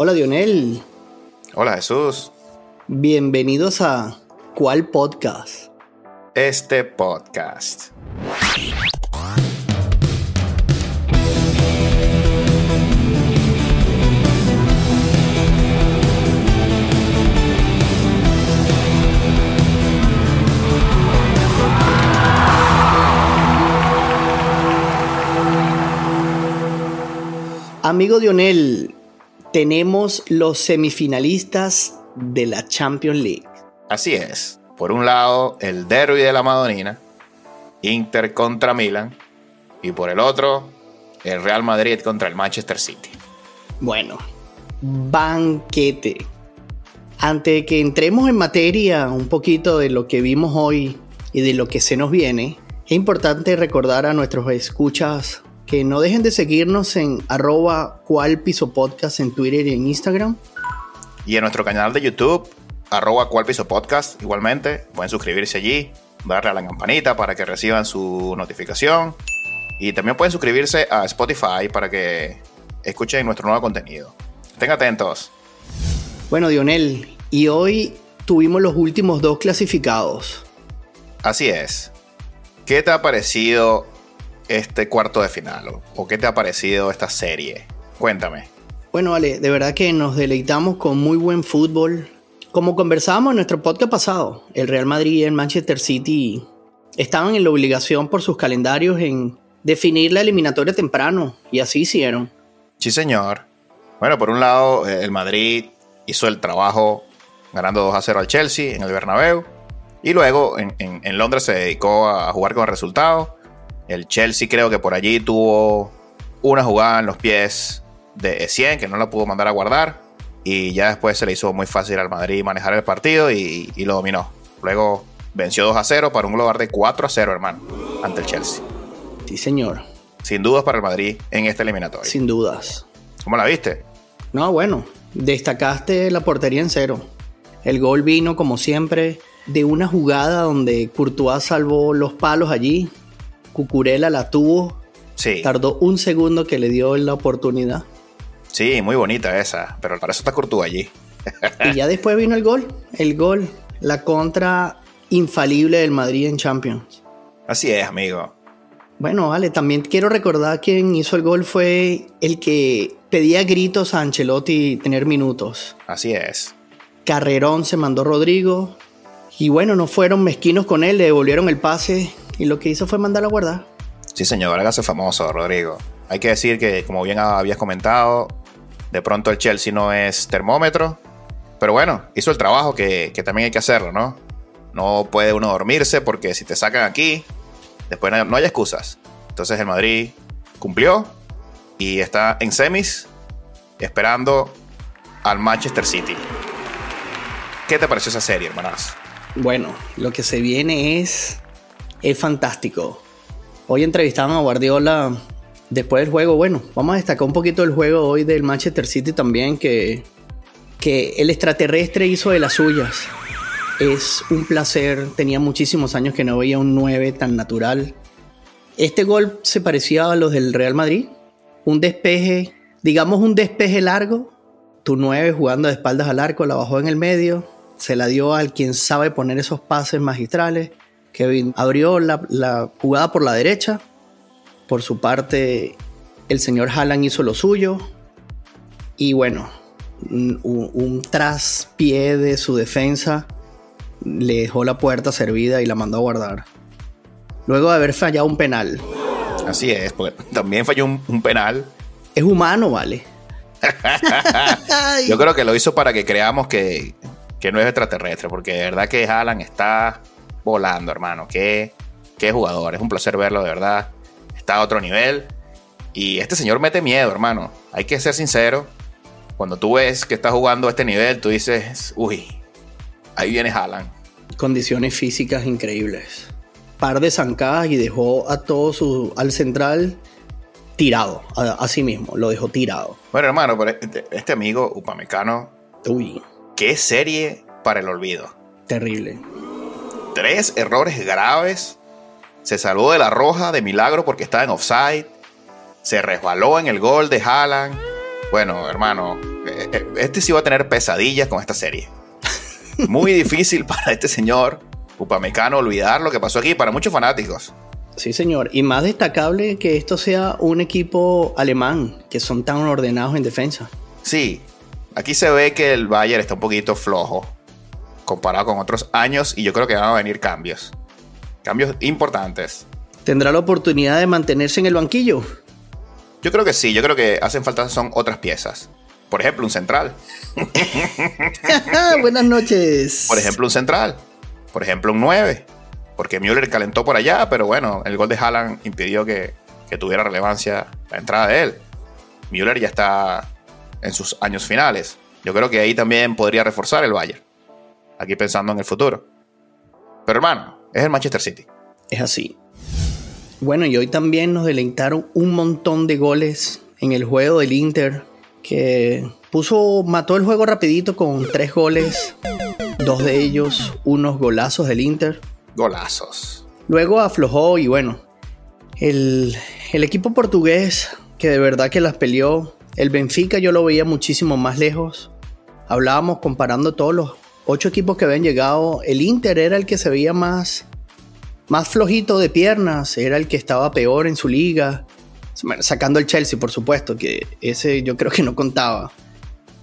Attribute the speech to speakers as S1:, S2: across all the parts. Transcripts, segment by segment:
S1: Hola Dionel.
S2: Hola Jesús.
S1: Bienvenidos a ¿Cuál podcast?
S2: Este podcast.
S1: Amigo Dionel, tenemos los semifinalistas de la Champions League.
S2: Así es. Por un lado, el derby de la Madonina, Inter contra Milan, y por el otro, el Real Madrid contra el Manchester City.
S1: Bueno, banquete. Antes de que entremos en materia un poquito de lo que vimos hoy y de lo que se nos viene, es importante recordar a nuestros escuchas que no dejen de seguirnos en arroba cual piso podcast en Twitter y en Instagram.
S2: Y en nuestro canal de YouTube, arroba cual piso podcast, igualmente, pueden suscribirse allí, darle a la campanita para que reciban su notificación. Y también pueden suscribirse a Spotify para que escuchen nuestro nuevo contenido. Estén atentos.
S1: Bueno, Dionel, y hoy tuvimos los últimos dos clasificados.
S2: Así es. ¿Qué te ha parecido este cuarto de final? ¿O qué te ha parecido esta serie? Cuéntame.
S1: Bueno, vale, de verdad que nos deleitamos con muy buen fútbol. Como conversábamos en nuestro podcast pasado, el Real Madrid y el Manchester City estaban en la obligación por sus calendarios en definir la eliminatoria temprano, y así hicieron.
S2: Sí, señor. Bueno, por un lado, eh, el Madrid hizo el trabajo ganando 2 a 0 al Chelsea en el Bernabéu. Y luego en, en- en Londres se dedicó a jugar con el resultado. El Chelsea creo que por allí tuvo una jugada en los pies de Essien que no la pudo mandar a guardar. Y ya después se le hizo muy fácil al Madrid manejar el partido y, y lo dominó. Luego venció 2 a 0 para un global de 4 a 0, hermano, ante el Chelsea.
S1: Sí, señor,
S2: Sin dudas para el Madrid en esta eliminatoria.
S1: sin dudas.
S2: ¿Cómo la viste?
S1: No, bueno, destacaste la portería en cero. El gol vino, como siempre, de una jugada donde Courtois salvó los palos allí. Cucurella la tuvo.
S2: Sí.
S1: Tardó un segundo que le dio la oportunidad.
S2: Sí, muy bonita esa, pero para eso está Courtois allí.
S1: Y ya después vino el gol. El gol. La contra infalible del Madrid en Champions.
S2: Así es, amigo.
S1: Bueno, vale, también quiero recordar quién hizo el gol fue el que pedía gritos a Ancelotti tener minutos.
S2: Así es.
S1: Carrerón se mandó Rodrigo. Y bueno, no fueron mezquinos con él, le devolvieron el pase. Y lo que hizo fue mandarlo a guardar.
S2: Sí, señor, hágase famoso, Rodrigo. Hay que decir que, como bien habías comentado, de pronto el Chelsea no es termómetro. Pero bueno, hizo el trabajo que, que también hay que hacerlo, ¿no? No puede uno dormirse porque si te sacan aquí, después no, no hay excusas. Entonces el Madrid cumplió y está en semis esperando al Manchester City. ¿Qué te pareció esa serie, hermanas?
S1: Bueno, lo que se viene es. Es fantástico. Hoy entrevistaban a Guardiola después del juego. Bueno, vamos a destacar un poquito el juego hoy del Manchester City también, que, que el extraterrestre hizo de las suyas. Es un placer. Tenía muchísimos años que no veía un 9 tan natural. Este gol se parecía a los del Real Madrid. Un despeje, digamos un despeje largo. Tu 9 jugando de espaldas al arco, la bajó en el medio. Se la dio al quien sabe poner esos pases magistrales. Kevin abrió la, la jugada por la derecha. Por su parte, el señor Haaland hizo lo suyo. Y bueno, un, un- traspié de su defensa le dejó la puerta servida y la mandó a guardar. Luego de haber fallado un penal.
S2: Así es, porque también falló un, un penal.
S1: Es humano, vale.
S2: Yo creo que lo hizo para que creamos que, que no es extraterrestre, porque de verdad que Haaland está volando, hermano. Qué, qué jugador, es un placer verlo, de verdad. Está a otro nivel. Y este señor mete miedo, hermano. Hay que ser sincero. Cuando tú ves que está jugando a este nivel, tú dices, uy, ahí viene Haaland.
S1: Condiciones físicas increíbles. Par de zancadas y dejó a todo su. al central tirado. A, a sí mismo, lo dejó tirado.
S2: Bueno, hermano, pero este, este amigo upamecano,
S1: Uy,
S2: qué serie para el olvido.
S1: terrible.
S2: Tres errores graves. Se salvó de la roja de milagro porque estaba en offside. Se resbaló en el gol de Haaland. Bueno, hermano, eh, eh, este sí va a tener pesadillas con esta serie. Muy difícil para este señor Upamecano olvidar lo que pasó aquí para muchos fanáticos.
S1: Sí, señor. Y más destacable que esto sea un equipo alemán, que son tan ordenados en defensa.
S2: Sí, aquí se ve que el Bayern está un poquito flojo comparado con otros años y yo creo que van a venir cambios. Cambios importantes.
S1: ¿Tendrá la oportunidad de mantenerse en el banquillo?
S2: Yo creo que sí, yo creo que hacen falta son otras piezas. Por ejemplo, un central.
S1: Buenas noches.
S2: Por ejemplo, un central. Por ejemplo, un 9. Porque Müller calentó por allá, pero bueno, el gol de Haaland impidió que, que tuviera relevancia la entrada de él. Müller ya está en sus años finales. Yo creo que ahí también podría reforzar el Bayern. Aquí pensando en el futuro. Pero hermano, es el Manchester City.
S1: Es así. Bueno, y hoy también nos deleitaron un montón de goles en el juego del Inter, que puso, mató el juego rapidito con tres goles, dos de ellos unos golazos del Inter.
S2: Golazos.
S1: Luego aflojó y bueno, el, el equipo portugués que de verdad que las peleó, el Benfica yo lo veía muchísimo más lejos. Hablábamos comparando todos los ocho equipos que habían llegado, el Inter era el que se veía más más flojito de piernas, era el que estaba peor en su liga. sacando el Chelsea, por supuesto, que ese yo creo que no contaba.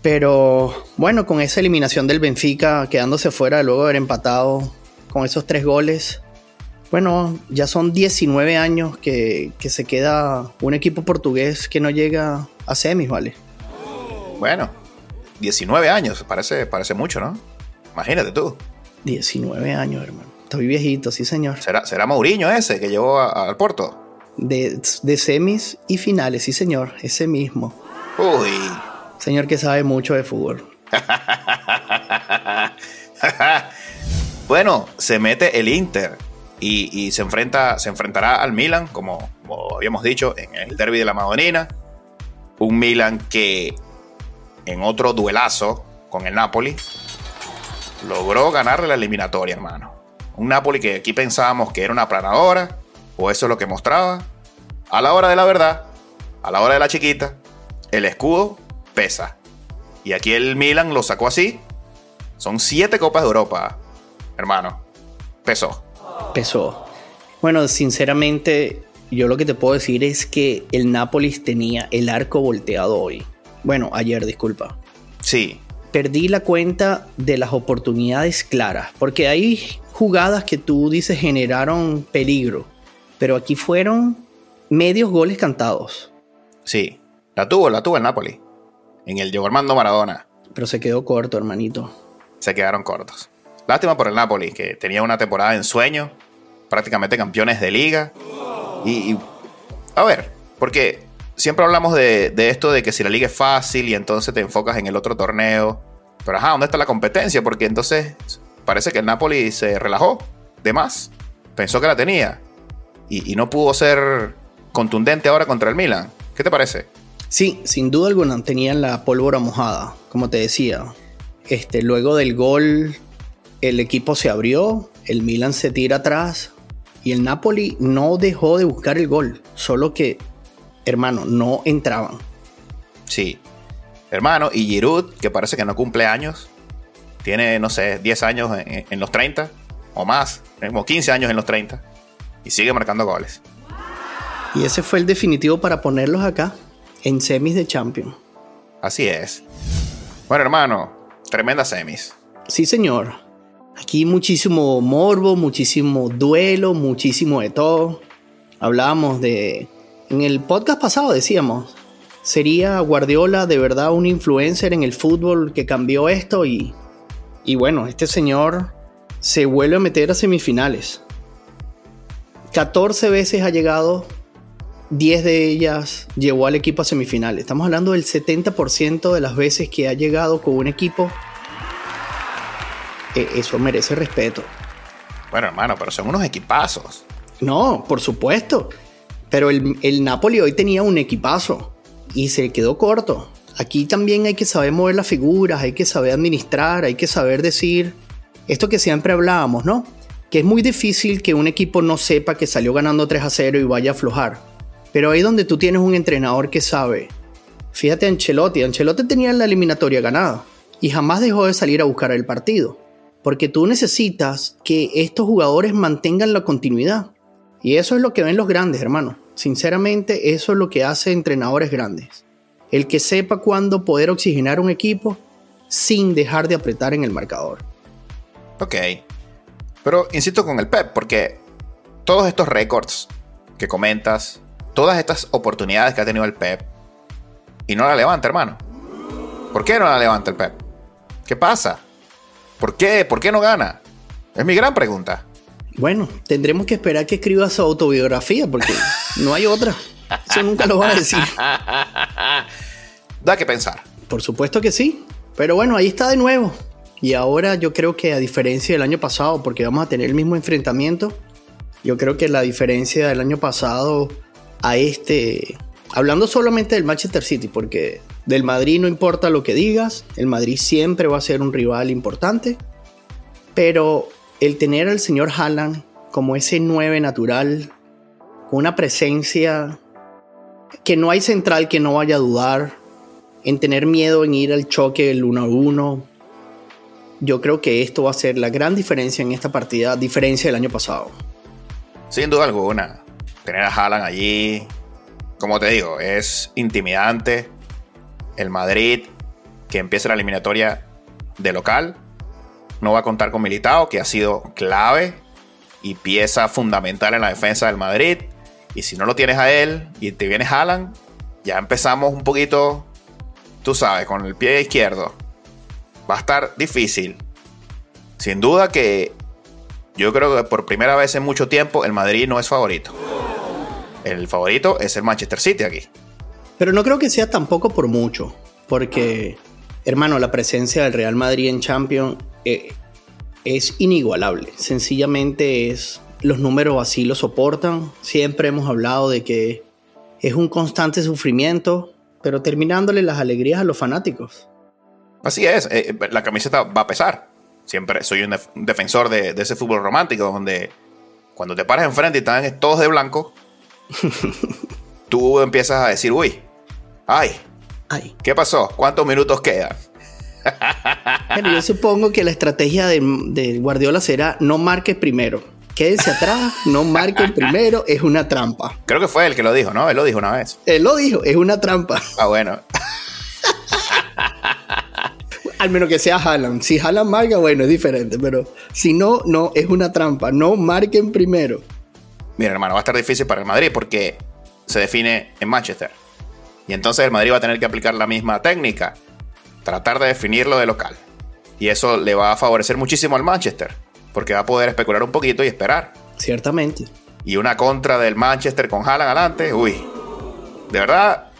S1: Pero bueno, con esa eliminación del Benfica, quedándose fuera luego de haber empatado con esos tres goles, bueno, ya son 19 años que, que se queda un equipo portugués que no llega a semis, ¿vale?
S2: Bueno, 19 años, parece, parece mucho, ¿no? Imagínate tú.
S1: 19 años, hermano. Estoy viejito, sí, señor.
S2: ¿Será, será Mourinho ese que llevó al Porto?
S1: De, de, semis y finales, sí, señor. Ese mismo.
S2: Uy.
S1: Señor que sabe mucho de fútbol.
S2: bueno, se mete el Inter y, se, enfrenta, se enfrentará al Milan, como, como habíamos dicho, en el derby de la Madonina. Un Milan que en otro duelazo con el Napoli logró ganarle la eliminatoria, hermano. Un Napoli que aquí pensábamos que era una planadora, o eso es lo que mostraba. A la hora de la verdad, a la hora de la chiquita, el escudo pesa. Y aquí el Milan lo sacó así. Son siete copas de Europa, hermano. Pesó.
S1: Pesó. Bueno, sinceramente, yo lo que te puedo decir es que el Nápoles tenía el arco volteado hoy. Bueno, ayer, disculpa.
S2: Sí.
S1: Perdí la cuenta de las oportunidades claras, porque hay jugadas que tú dices generaron peligro, pero aquí fueron medios goles cantados.
S2: Sí, la tuvo, la tuvo el Napoli. En el Diego Armando Maradona.
S1: Pero se quedó corto, hermanito.
S2: Se quedaron cortos. Lástima por el Napoli, que tenía una temporada en sueño, prácticamente campeones de liga. Y, a ver, porque siempre hablamos de, de, esto de que si la liga es fácil y entonces te enfocas en el otro torneo. Pero ajá, ¿dónde está la competencia? Porque entonces parece que el Napoli se relajó de más. Pensó que la tenía. Y, no pudo ser contundente ahora contra el Milan. ¿Qué te parece?
S1: Sí, sin duda alguna tenían la pólvora mojada, como te decía. Este, luego del gol, el equipo se abrió, el Milan se tira atrás y el Napoli no dejó de buscar el gol, solo que, hermano, no entraban.
S2: Sí, hermano, y Giroud, que parece que no cumple años, tiene, no sé, 10 años en, los 30 o más, como 15 años en los 30 y sigue marcando goles.
S1: Y ese fue el definitivo para ponerlos acá, en semis de Champions.
S2: Así es. Bueno, hermano, tremenda semis.
S1: Sí, señor. Aquí muchísimo morbo, muchísimo duelo, muchísimo de todo. Hablábamos de... En el podcast pasado decíamos, ¿sería Guardiola de verdad un influencer en el fútbol que cambió esto? Y y bueno, este señor se vuelve a meter a semifinales. 14 veces ha llegado, 10 de ellas llevó al equipo a semifinales. Estamos hablando del 70% de las veces que ha llegado con un equipo. E, eso merece respeto.
S2: Bueno, hermano, pero son unos equipazos.
S1: No, por supuesto. Pero el, el Napoli hoy tenía un equipazo y se quedó corto. Aquí también hay que saber mover las figuras, hay que saber administrar, hay que saber decir esto que siempre hablábamos, ¿no? Que es muy difícil que un equipo no sepa que salió ganando 3 a 0 y vaya a aflojar. Pero ahí donde tú tienes un entrenador que sabe Fíjate Ancelotti, Ancelotti tenía la eliminatoria ganada y jamás dejó de salir a buscar el partido, porque tú necesitas que estos jugadores mantengan la continuidad. Y eso es lo que ven los grandes, hermano. Sinceramente, eso es lo que hace entrenadores grandes. El que sepa cuándo poder oxigenar un equipo sin dejar de apretar en el marcador.
S2: Ok. Pero insisto con el Pep, porque todos estos récords que comentas, todas estas oportunidades que ha tenido el Pep, y no la levanta, hermano. ¿Por qué no la levanta el Pep? ¿Qué pasa? ¿Por qué? ¿Por qué no gana? Es mi gran pregunta.
S1: Bueno, tendremos que esperar que escriba su autobiografía porque no hay otra. Eso nunca lo va a decir.
S2: da que pensar.
S1: Por supuesto que sí. Pero bueno, ahí está de nuevo. Y ahora yo creo que a diferencia del año pasado, porque vamos a tener el mismo enfrentamiento, yo creo que la diferencia del año pasado a este, hablando solamente del Manchester City, porque del Madrid no importa lo que digas, el Madrid siempre va a ser un rival importante, pero el tener al señor Haaland como ese 9 natural, con una presencia que no hay central que no vaya a dudar, en tener miedo en ir al choque del 1 a 1. Yo creo que esto va a ser la gran diferencia en esta partida, diferencia del año pasado.
S2: Sin duda alguna, tener a Haaland allí, como te digo, es intimidante. El Madrid, que empieza la eliminatoria de local, no va a contar con Militao, que ha sido clave y pieza fundamental en la defensa del Madrid. Y si no lo tienes a él y te viene Haaland, ya empezamos un poquito tú sabes, con el pie izquierdo, va a estar difícil. Sin duda que yo creo que por primera vez en mucho tiempo el Madrid no es favorito. El favorito es el Manchester City aquí.
S1: Pero no creo que sea tampoco por mucho, porque, hermano, la presencia del Real Madrid en Champions eh, es inigualable. Sencillamente es, los números así lo soportan. Siempre hemos hablado de que es un constante sufrimiento pero terminándole las alegrías a los fanáticos.
S2: Así es, eh, eh, la camiseta va a pesar. Siempre soy un, defensor de, ese fútbol romántico donde cuando te paras enfrente y están todos de blanco, tú empiezas a decir, uy, ay, ay. ¿qué pasó? ¿Cuántos minutos quedan?
S1: yo supongo que la estrategia de, de Guardiola será no marques primero quédense atrás, no marquen primero, es una trampa.
S2: Creo que fue él que lo dijo, ¿no? Él lo dijo una vez.
S1: Él lo dijo, es una trampa.
S2: Ah, bueno.
S1: Al menos que sea Haaland. Si Haaland marca, bueno, es diferente, pero si no, no, es una trampa. No marquen primero.
S2: Mira, hermano, va a estar difícil para el Madrid porque se define en Manchester. Y entonces el Madrid va a tener que aplicar la misma técnica, tratar de definirlo de local. Y eso le va a favorecer muchísimo al Manchester porque va a poder especular un poquito y esperar.
S1: Ciertamente.
S2: Y una contra del Manchester con Haaland adelante, uy. De verdad,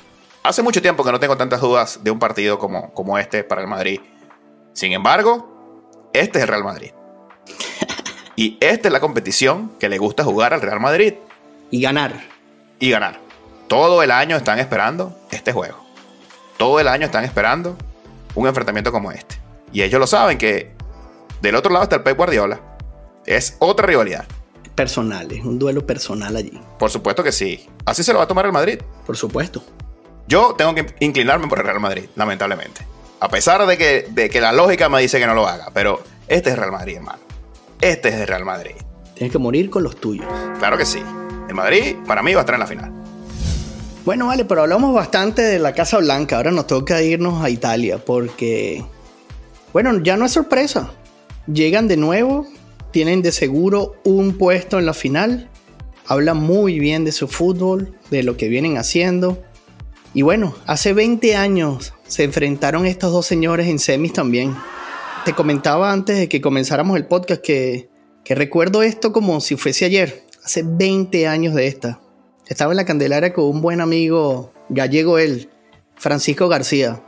S2: hace mucho tiempo que no tengo tantas dudas de un partido como, como este para el Madrid. Sin embargo, este es el Real Madrid. y esta es la competición que le gusta jugar al Real Madrid.
S1: Y ganar.
S2: Y ganar. Todo el año están esperando este juego. Todo el año están esperando un enfrentamiento como este. Y ellos lo saben que del otro lado está el Pep Guardiola. Es otra rivalidad.
S1: Personal, es un duelo personal allí.
S2: Por supuesto que sí. Así se lo va a tomar el Madrid.
S1: Por supuesto.
S2: Yo tengo que inclinarme por el Real Madrid, lamentablemente. A pesar de que, de que la lógica me dice que no lo haga. Pero este es el Real Madrid, hermano. Este es el Real Madrid.
S1: Tienes que morir con los tuyos.
S2: Claro que sí. El Madrid, para mí, va a estar en la final.
S1: Bueno, vale, pero hablamos bastante de la Casa Blanca. Ahora nos toca irnos a Italia porque, bueno, ya no es sorpresa. Llegan de nuevo, tienen de seguro un puesto en la final, hablan muy bien de su fútbol, de lo que vienen haciendo. Y bueno, hace 20 años se enfrentaron estos dos señores en semis también. Te comentaba antes de que comenzáramos el podcast que, que recuerdo esto como si fuese ayer, hace 20 años de esta. Estaba en la Candelaria con un buen amigo gallego él, Francisco García.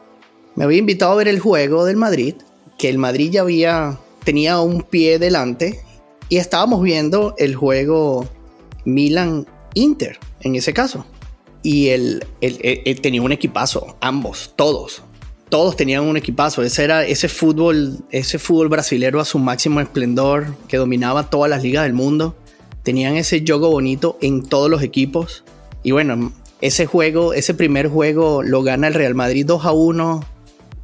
S1: Me había invitado a ver el juego del Madrid, que el Madrid ya había tenía un pie delante y estábamos viendo el juego Milan-Inter en ese caso. Y él, tenía un equipazo, ambos, todos. Todos tenían un equipazo. Ese era ese fútbol, ese fútbol brasilero a su máximo esplendor, que dominaba todas las ligas del mundo. Tenían ese juego bonito en todos los equipos. Y bueno, ese juego, ese primer juego lo gana el Real Madrid 2 a 1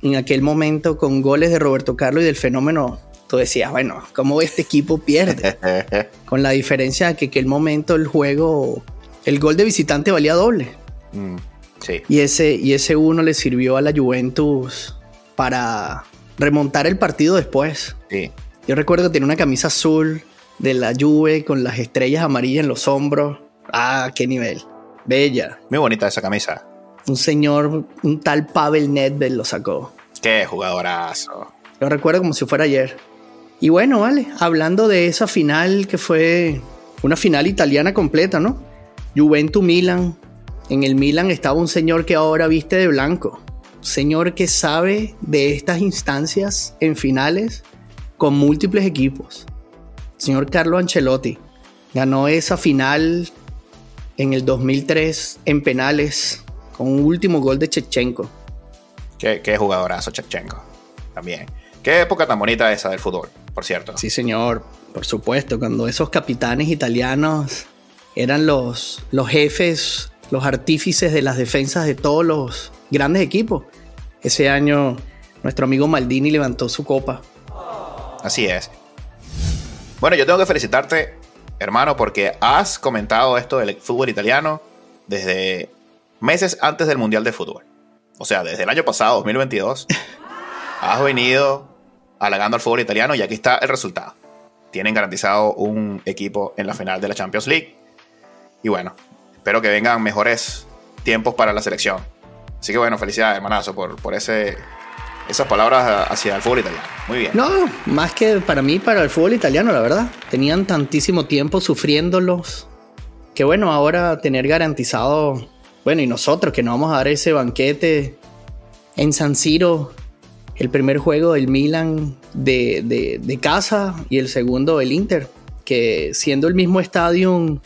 S1: en aquel momento con goles de Roberto Carlos y del fenómeno. Tú decías, bueno, ¿cómo este equipo pierde? con la diferencia de que en aquel momento el juego, el gol de visitante valía doble. Mm, sí. Y ese, y ese uno le sirvió a la Juventus para remontar el partido después. Sí. Yo recuerdo que tenía una camisa azul de la Juve con las estrellas amarillas en los hombros. Ah, qué nivel. Bella.
S2: Muy bonita esa camisa.
S1: Un señor, un tal Pavel Nedved lo sacó.
S2: Qué jugadorazo.
S1: Lo recuerdo como si fuera ayer. Y bueno, vale, hablando de esa final que fue una final italiana completa, ¿no? Juventus Milan. En el Milan estaba un señor que ahora viste de blanco. Señor que sabe de estas instancias en finales con múltiples equipos. Señor Carlo Ancelotti ganó esa final en el 2003 en penales con un último gol de Chechenko.
S2: Qué, qué jugadorazo Chechenko. También. Qué época tan bonita esa del fútbol, por cierto.
S1: Sí, señor. Por supuesto, cuando esos capitanes italianos eran los, los jefes, los artífices de las defensas de todos los grandes equipos. Ese año nuestro amigo Maldini levantó su copa.
S2: Así es. Bueno, yo tengo que felicitarte hermano, porque has comentado esto del fútbol italiano desde meses antes del Mundial de Fútbol. O sea, desde el año pasado, 2022, has venido halagando al fútbol italiano y aquí está el resultado. Tienen garantizado un equipo en la final de la Champions League. Y bueno, espero que vengan mejores tiempos para la selección. Así que bueno, felicidades, hermanazo, por, por ese esas palabras hacia el fútbol italiano. Muy bien.
S1: No, más que para mí, para el fútbol italiano, la verdad. Tenían tantísimo tiempo sufriéndolos. Que bueno, ahora tener garantizado, bueno, y nosotros que nos vamos a dar ese banquete en San Siro, el primer juego del Milan de, de, casa y el segundo del Inter, que siendo el mismo estadio,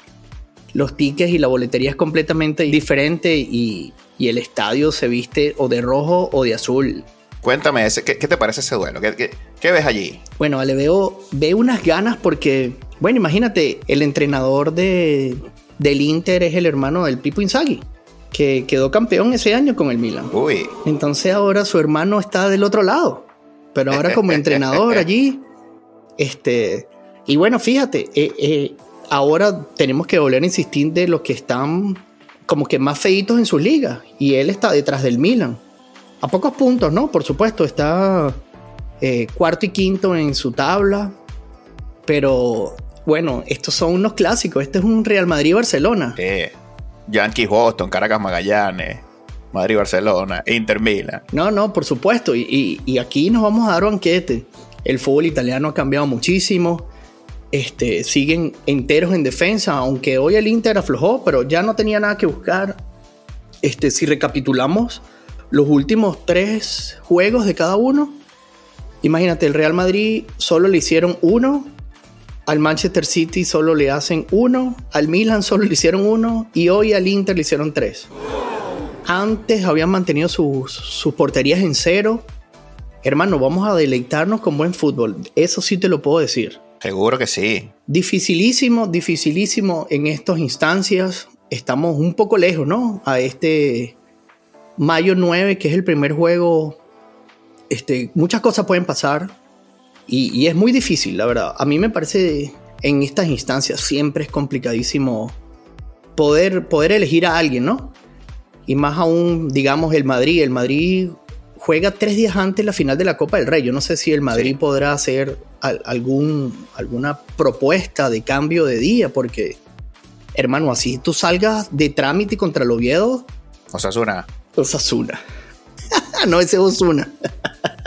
S1: los tickets y la boletería es completamente diferente y, y el estadio se viste o de rojo o de azul.
S2: Cuéntame, ese, ¿qué, te parece ese duelo? ¿Qué, ves allí?
S1: Bueno, le veo, veo unas ganas porque, bueno, imagínate, el entrenador de, del Inter es el hermano del Pipo Inzaghi, que quedó campeón ese año con el Milan. Uy. Entonces ahora su hermano está del otro lado, pero ahora como entrenador allí, este, y bueno, fíjate, eh, eh, ahora tenemos que volver a insistir de los que están como que más feitos en su liga, y él está detrás del Milan a pocos puntos, ¿no? Por supuesto, está eh, cuarto y quinto en su tabla, pero bueno, estos son unos clásicos. Este es un Real Madrid-Barcelona.
S2: Eh, Yankees Boston, Caracas Magallanes, Madrid-Barcelona, Inter Milan.
S1: No, no, por supuesto. Y, y, aquí nos vamos a dar banquete. El fútbol italiano ha cambiado muchísimo. Este, siguen enteros en defensa, aunque hoy el Inter aflojó, pero ya no tenía nada que buscar. Este, si recapitulamos, los últimos tres juegos de cada uno, imagínate, el Real Madrid solo le hicieron uno, al Manchester City solo le hacen uno, al Milan solo le hicieron uno y hoy al Inter le hicieron tres. Antes habían mantenido sus, sus porterías en cero. Hermano, vamos a deleitarnos con buen fútbol. Eso sí te lo puedo decir.
S2: Seguro que sí.
S1: Dificilísimo, dificilísimo en estas instancias. Estamos un poco lejos, ¿no? A este mayo 9, que es el primer juego, este, muchas cosas pueden pasar y, es muy difícil, la verdad. A mí me parece en estas instancias siempre es complicadísimo poder, poder elegir a alguien, ¿no? Y más aún, digamos, el Madrid. El Madrid juega tres días antes la final de la Copa del Rey. Yo no sé si el Madrid podrá hacer algún, alguna propuesta de cambio de día, porque, hermano, así tú salgas de trámite contra el Oviedo.
S2: O sea, suena.
S1: Osasuna. no, ese Osuna.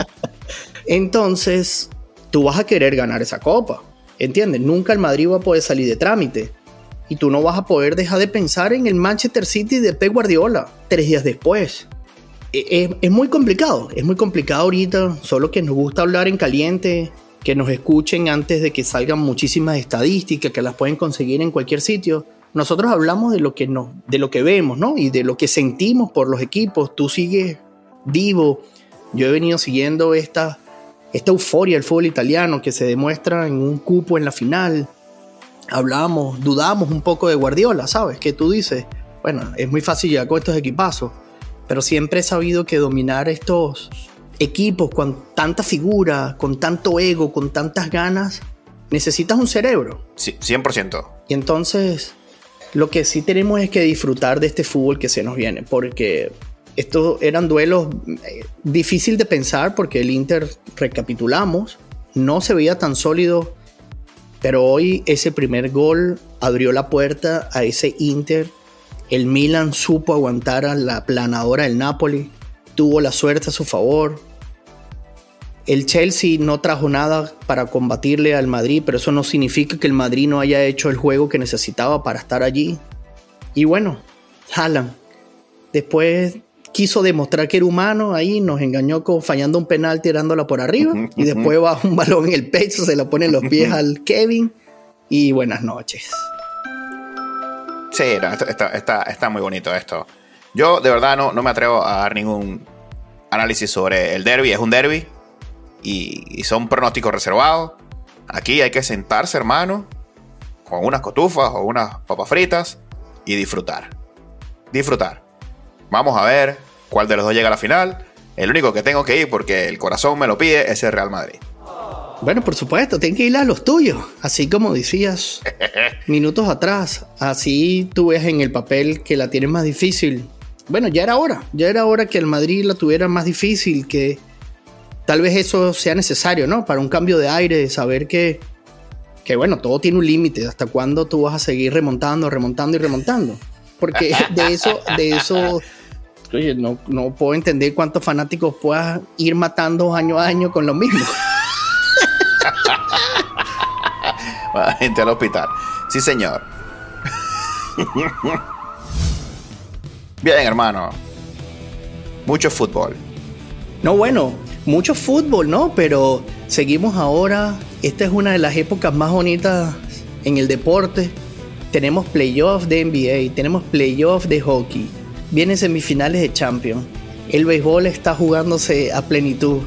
S1: Entonces, tú vas a querer ganar esa copa. ¿Entiendes? Nunca el Madrid va a poder salir de trámite. Y tú no vas a poder dejar de pensar en el Manchester City de Pep Guardiola tres días después. Es, e, es, muy complicado, es muy complicado ahorita, solo que nos gusta hablar en caliente, que nos escuchen antes de que salgan muchísimas estadísticas, que las pueden conseguir en cualquier sitio. Nosotros hablamos de lo que no, de lo que vemos, ¿no? Y de lo que sentimos por los equipos. Tú sigues vivo. Yo he venido siguiendo esta, esta euforia del fútbol italiano que se demuestra en un cupo en la final. Hablamos, dudamos un poco de Guardiola, ¿sabes? Que tú dices, bueno, es muy fácil llegar con estos equipazos, pero siempre he sabido que dominar estos equipos con tanta figura, con tanto ego, con tantas ganas, necesitas un cerebro.
S2: Sí, 100%.
S1: Y entonces, lo que sí tenemos es que disfrutar de este fútbol que se nos viene, porque estos eran duelos eh, difícil de pensar, porque el Inter, recapitulamos, no se veía tan sólido, pero hoy ese primer gol abrió la puerta a ese Inter. El Milan supo aguantar a la planadora del Napoli, tuvo la suerte a su favor, el Chelsea no trajo nada para combatirle al Madrid, pero eso no significa que el Madrid no haya hecho el juego que necesitaba para estar allí. Y bueno, Haaland después quiso demostrar que era humano, ahí nos engañó con fallando un penal tirándola por arriba y después va un balón en el pecho, se lo pone en los pies al Kevin y buenas noches.
S2: Sí, está, está, muy bonito esto. Yo de verdad no, no me atrevo a dar ningún análisis sobre el derby, es un derby, y, son pronósticos reservados. Aquí hay que sentarse, hermano, con unas cotufas o unas papas fritas y disfrutar. Disfrutar. Vamos a ver cuál de los dos llega a la final. El único que tengo que ir porque el corazón me lo pide es el Real Madrid.
S1: Bueno, por supuesto, ten que ir a los tuyos. Así como decías minutos atrás. Así tú ves en el papel que la tienes más difícil. Bueno, ya era hora. Ya era hora que el Madrid la tuviera más difícil, que tal vez eso sea necesario, ¿no? Para un cambio de aire, saber que, que bueno, todo tiene un límite. ¿Hasta cuándo tú vas a seguir remontando, remontando y remontando? Porque de eso, de eso, oye, no, no puedo entender cuántos fanáticos puedas ir matando año a año con lo mismo.
S2: gente al hospital. Sí, señor. Bien, hermano. Mucho fútbol.
S1: No, bueno, mucho fútbol, ¿no? Pero seguimos ahora, esta es una de las épocas más bonitas en el deporte. Tenemos playoffs de NBA, tenemos playoffs de hockey, vienen semifinales de Champions. El béisbol está jugándose a plenitud.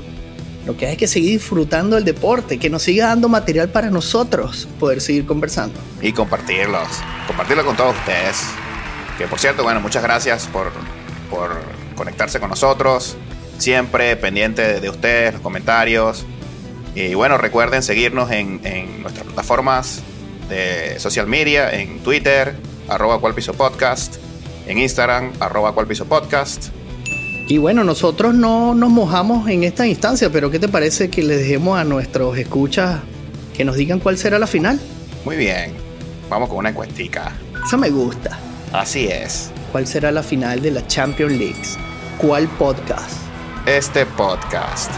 S1: Lo que hay que seguir disfrutando del deporte, que nos siga dando material para nosotros poder seguir conversando.
S2: Y compartirlos, compartirlo con todos ustedes. Que por cierto, bueno, muchas gracias por, por conectarse con nosotros siempre pendiente de ustedes, los comentarios. Y bueno, recuerden seguirnos en, nuestras plataformas de social media, en Twitter, arroba piso podcast, en Instagram, arroba piso podcast.
S1: Y bueno, nosotros no nos mojamos en esta instancia, pero ¿qué te parece que le dejemos a nuestros escuchas que nos digan cuál será la final?
S2: Muy bien, vamos con una encuestica.
S1: Eso me gusta.
S2: Así es.
S1: ¿Cuál será la final de la Champions League? ¿Cuál podcast?
S2: Este podcast.